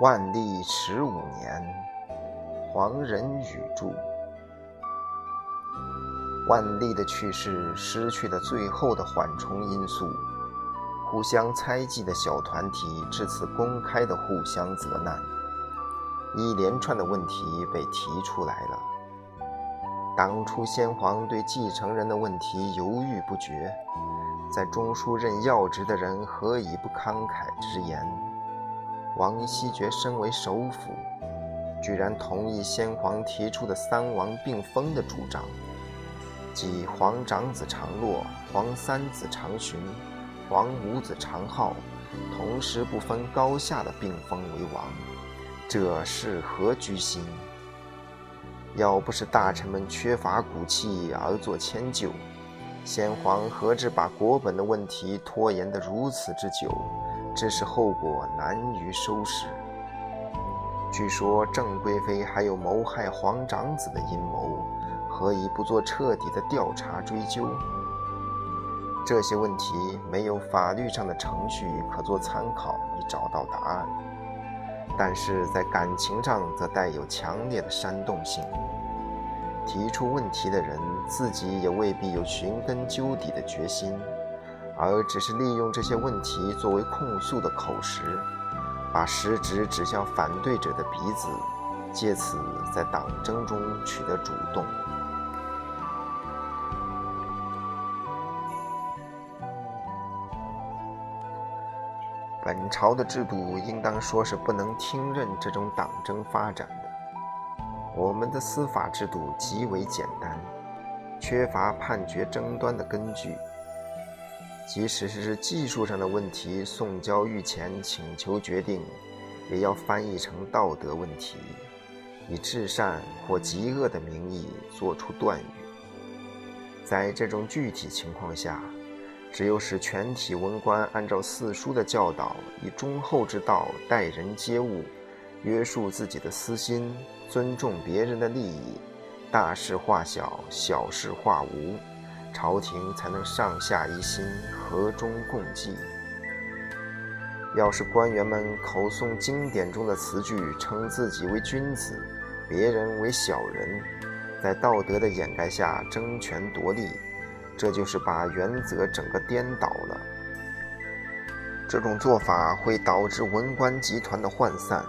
万历十五年，黄仁宇著。万历的去世失去了最后的缓冲因素，互相猜忌的小团体至此公开的互相责难，一连串的问题被提出来了。当初先皇对继承人的问题犹豫不决，在中书任要职的人何以不慷慨直言？王羲爵身为首辅，居然同意先皇提出的三王并封的主张，即皇长子长洛、皇三子长荀、皇五子长浩，同时不分高下的并封为王，这是何居心？要不是大臣们缺乏骨气而作迁就，先皇何至把国本的问题拖延得如此之久？这是后果难于收拾。据说郑贵妃还有谋害皇长子的阴谋，何以不做彻底的调查追究？这些问题没有法律上的程序可做参考以找到答案，但是在感情上则带有强烈的煽动性。提出问题的人自己也未必有寻根究底的决心。而只是利用这些问题作为控诉的口实，把食指指向反对者的鼻子，借此在党争中取得主动。本朝的制度应当说是不能听任这种党争发展的。我们的司法制度极为简单，缺乏判决争端的根据。即使是技术上的问题，送交御前请求决定，也要翻译成道德问题，以至善或极恶的名义作出断语。在这种具体情况下，只有使全体文官按照四书的教导，以忠厚之道待人接物，约束自己的私心，尊重别人的利益，大事化小，小事化无。朝廷才能上下一心，和衷共济。要是官员们口诵经典中的词句，称自己为君子，别人为小人，在道德的掩盖下争权夺利，这就是把原则整个颠倒了。这种做法会导致文官集团的涣散，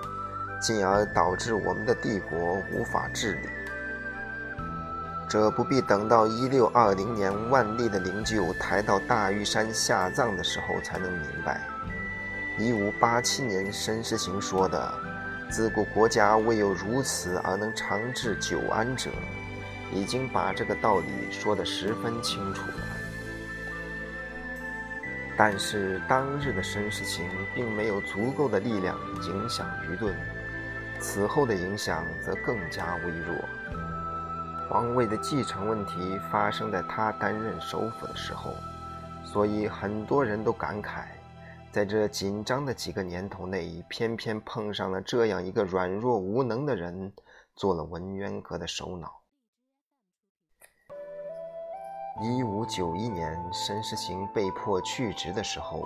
进而导致我们的帝国无法治理。这不必等到一六二零年万历的灵柩抬到大屿山下葬的时候才能明白。一五八七年申时行说的“自古国家未有如此而能长治久安者”，已经把这个道理说得十分清楚了。但是当日的申世行并没有足够的力量影响舆论，此后的影响则更加微弱。皇位的继承问题发生在他担任首辅的时候，所以很多人都感慨，在这紧张的几个年头内，偏偏碰上了这样一个软弱无能的人，做了文渊阁的首脑。一五九一年，申时行被迫去职的时候，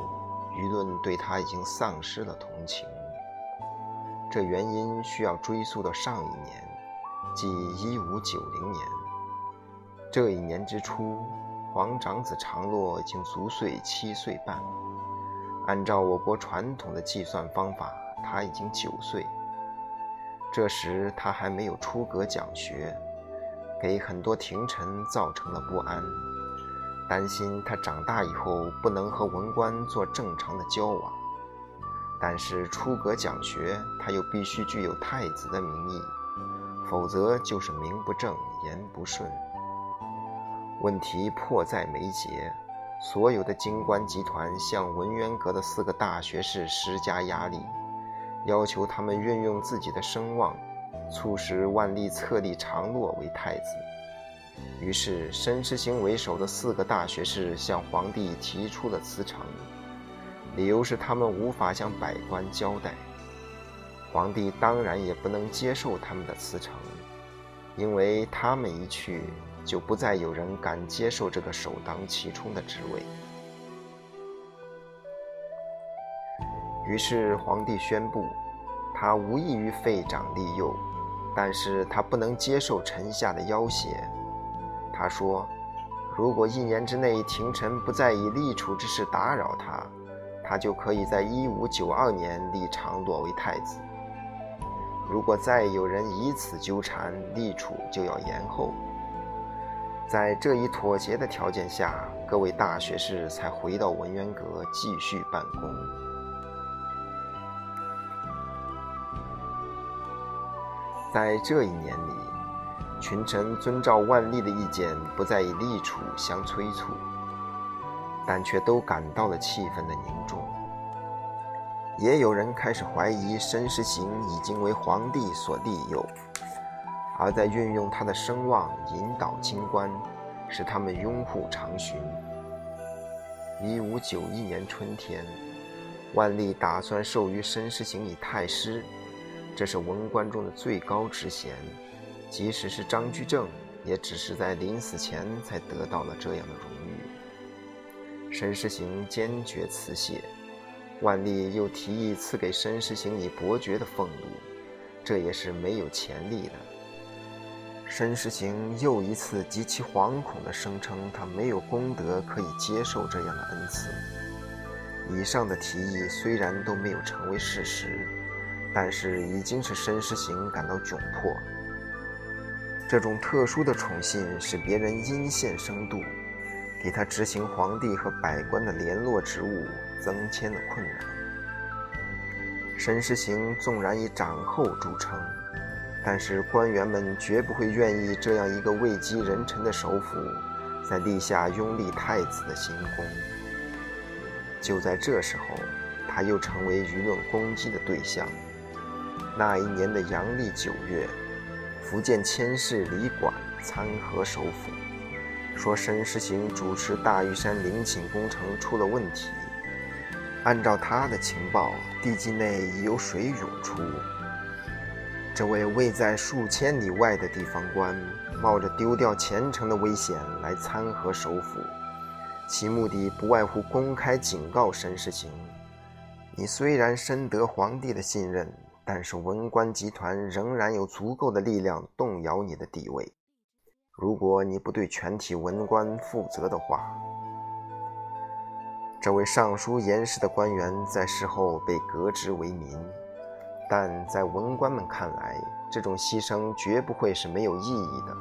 舆论对他已经丧失了同情。这原因需要追溯到上一年。即一五九零年，这一年之初，皇长子长洛已经足岁七岁半。按照我国传统的计算方法，他已经九岁。这时他还没有出阁讲学，给很多廷臣造成了不安，担心他长大以后不能和文官做正常的交往。但是出阁讲学，他又必须具有太子的名义。否则就是名不正言不顺。问题迫在眉睫，所有的京官集团向文渊阁的四个大学士施加压力，要求他们运用自己的声望，促使万历册立长洛为太子。于是，申师行为首的四个大学士向皇帝提出了辞呈，理由是他们无法向百官交代。皇帝当然也不能接受他们的辞呈，因为他们一去，就不再有人敢接受这个首当其冲的职位。于是，皇帝宣布，他无异于废长立幼，但是他不能接受臣下的要挟。他说：“如果一年之内廷臣不再以立储之事打扰他，他就可以在一五九二年立长铎为太子。如果再有人以此纠缠，立储就要延后。”在这一妥协的条件下，各位大学士才回到文渊阁继续办公。在这一年里。群臣遵照万历的意见，不再以立储相催促，但却都感到了气氛的凝重。也有人开始怀疑申时行已经为皇帝所利诱，而在运用他的声望引导京官，使他们拥护长巡。一五九一年春天，万历打算授予申时行以太师，这是文官中的最高职衔。即使是张居正，也只是在临死前才得到了这样的荣誉。申时行坚决辞谢，万历又提议赐给申时行以伯爵的俸禄，这也是没有潜力的。申时行又一次极其惶恐地声称，他没有功德可以接受这样的恩赐。以上的提议虽然都没有成为事实，但是已经使申时行感到窘迫。这种特殊的宠信使别人因陷生度，给他执行皇帝和百官的联络职务增添了困难。申时行纵然以长厚著称，但是官员们绝不会愿意这样一个位极人臣的首辅，在立下拥立太子的新功。就在这时候，他又成为舆论攻击的对象。那一年的阳历九月。福建佥事李馆参劾首府，说申时行主持大屿山陵寝工程出了问题。按照他的情报，地基内已有水涌出。这位位在数千里外的地方官，冒着丢掉前程的危险来参劾首府，其目的不外乎公开警告申时行：你虽然深得皇帝的信任。但是文官集团仍然有足够的力量动摇你的地位。如果你不对全体文官负责的话，这位上书言事的官员在事后被革职为民，但在文官们看来，这种牺牲绝不会是没有意义的。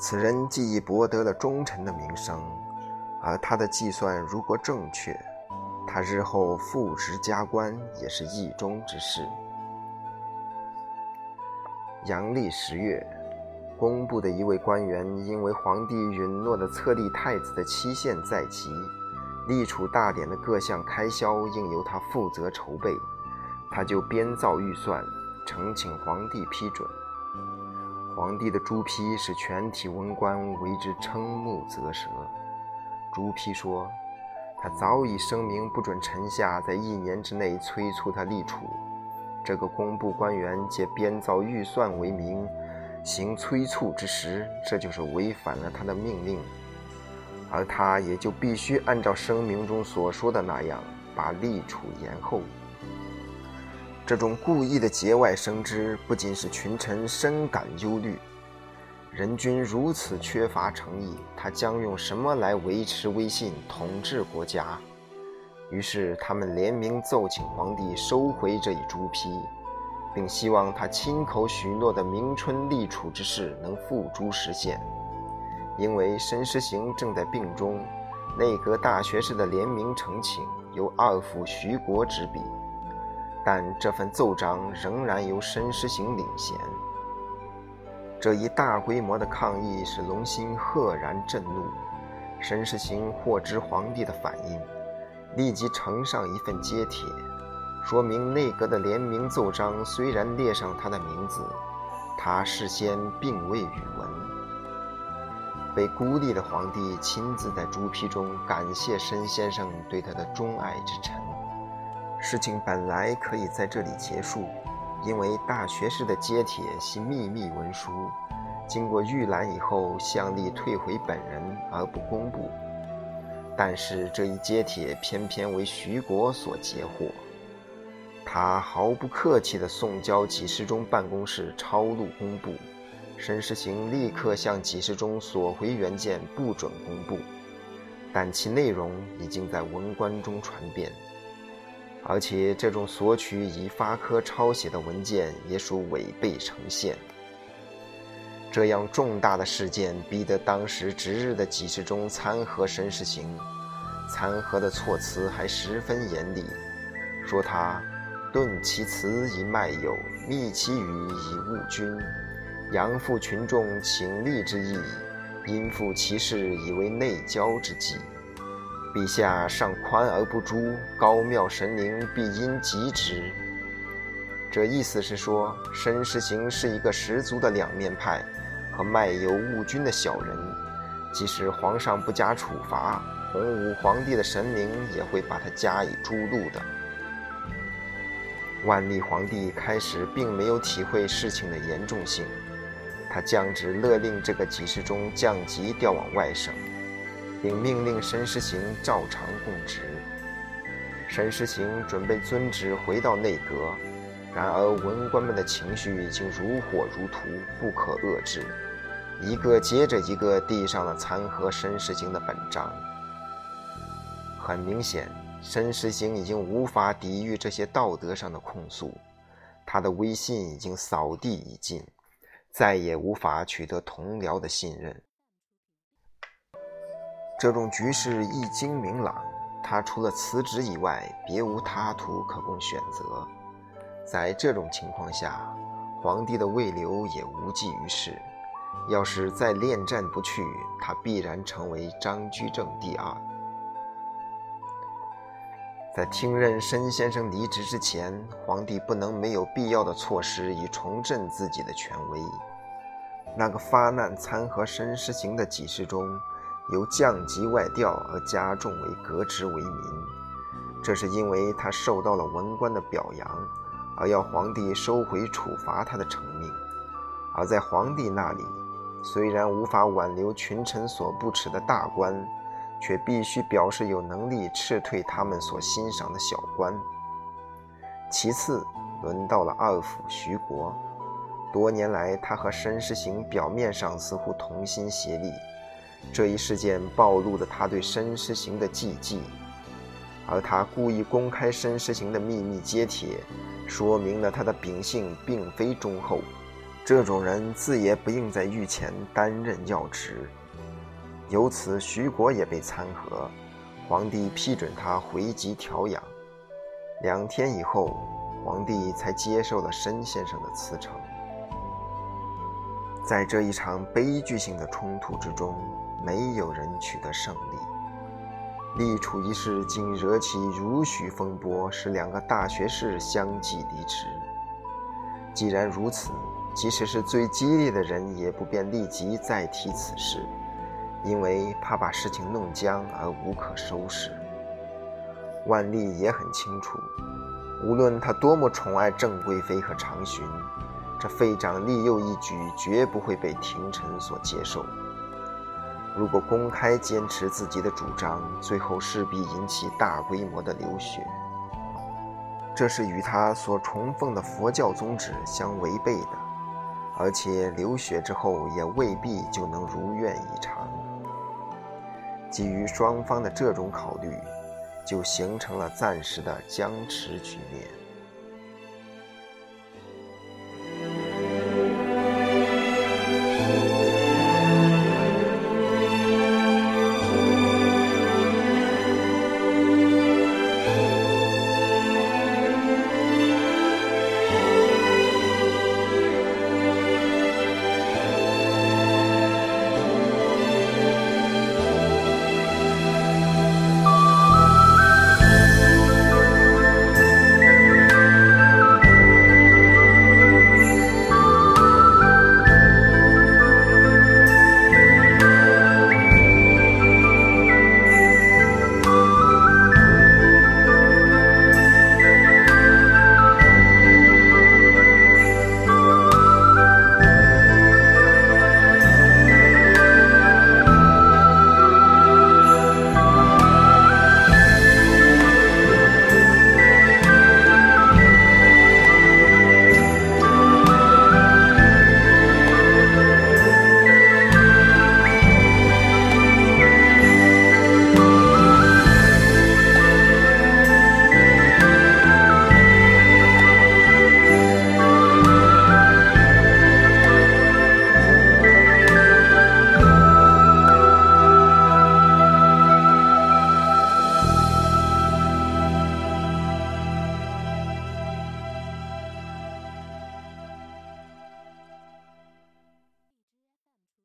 此人既已博得了忠臣的名声，而他的计算如果正确。他日后复职加官也是意中之事。阳历十月，工部的一位官员因为皇帝允诺的册立太子的期限在即，立储大典的各项开销应由他负责筹备，他就编造预算，呈请皇帝批准。皇帝的朱批使全体文官为之瞠目啧舌。朱批说。他早已声明不准臣下在一年之内催促他立储。这个工部官员借编造预算为名，行催促之实，这就是违反了他的命令，而他也就必须按照声明中所说的那样，把立储延后。这种故意的节外生枝，不仅使群臣深感忧虑。人君如此缺乏诚意，他将用什么来维持威信、统治国家？于是他们联名奏请皇帝收回这一朱批，并希望他亲口许诺的明春立储之事能付诸实现。因为申时行正在病中，内阁大学士的联名呈请由二府徐国执笔，但这份奏章仍然由申时行领衔。这一大规模的抗议使龙兴赫然震怒。申世行获知皇帝的反应，立即呈上一份揭帖，说明内阁的联名奏章虽然列上他的名字，他事先并未与闻。被孤立的皇帝亲自在朱批中感谢申先生对他的钟爱之忱。事情本来可以在这里结束，因为大学士的揭帖系秘密文书，经过预览以后，向力退回本人而不公布。但是这一揭帖偏偏为徐国所截获，他毫不客气地送交几时中办公室抄录公布，申时行立刻向几时中索回原件，不准公布，但其内容已经在文官中传遍，而且这种索取以发科抄写的文件也属违背呈现。这样重大的事件，逼得当时值日的几十中参劾申时行，参劾的措辞还十分严厉，说他顿其词以卖友，密其语以误君，扬附群众请立之意，因附其事以为内交之计。陛下尚宽而不诛，高庙神灵必因极之。这意思是说，申时行是一个十足的两面派。和卖油误君的小人，即使皇上不加处罚，洪武皇帝的神灵也会把他加以诛戮的。万历皇帝开始并没有体会事情的严重性，他降旨勒令这个给事中降级调往外省，并命令申时行照常供职。申时行准备遵旨回到内阁，然而文官们的情绪已经如火如荼，不可遏制。一个接着一个递上了参劾申时行的本章。很明显，申时行已经无法抵御这些道德上的控诉，他的威信已经扫地已尽，再也无法取得同僚的信任。这种局势一经明朗，他除了辞职以外，别无他途可供选择。在这种情况下，皇帝的位留也无济于事。要是再恋战不去，他必然成为张居正第二。在听任申先生离职之前，皇帝不能没有必要的措施以重振自己的权威。那个发难参合申时行的几事中，由降级外调而加重为革职为民，这是因为他受到了文官的表扬，而要皇帝收回处罚他的成命。而在皇帝那里。虽然无法挽留群臣所不耻的大官，却必须表示有能力斥退他们所欣赏的小官。其次，轮到了二府徐国。多年来，他和申时行表面上似乎同心协力，这一事件暴露了他对申时行的忌忌，而他故意公开申时行的秘密揭帖，说明了他的秉性并非忠厚。这种人自也不应在御前担任要职，由此徐国也被参劾，皇帝批准他回籍调养。两天以后，皇帝才接受了申先生的辞呈。在这一场悲剧性的冲突之中，没有人取得胜利。立储一事竟惹起如许风波，使两个大学士相继离职。既然如此，即使是最激烈的人，也不便立即再提此事，因为怕把事情弄僵而无可收拾。万历也很清楚，无论他多么宠爱郑贵妃和长勋，这废长立幼一举绝不会被廷臣所接受。如果公开坚持自己的主张，最后势必引起大规模的流血，这是与他所崇奉的佛教宗旨相违背的。而且流血之后也未必就能如愿以偿。基于双方的这种考虑，就形成了暂时的僵持局面。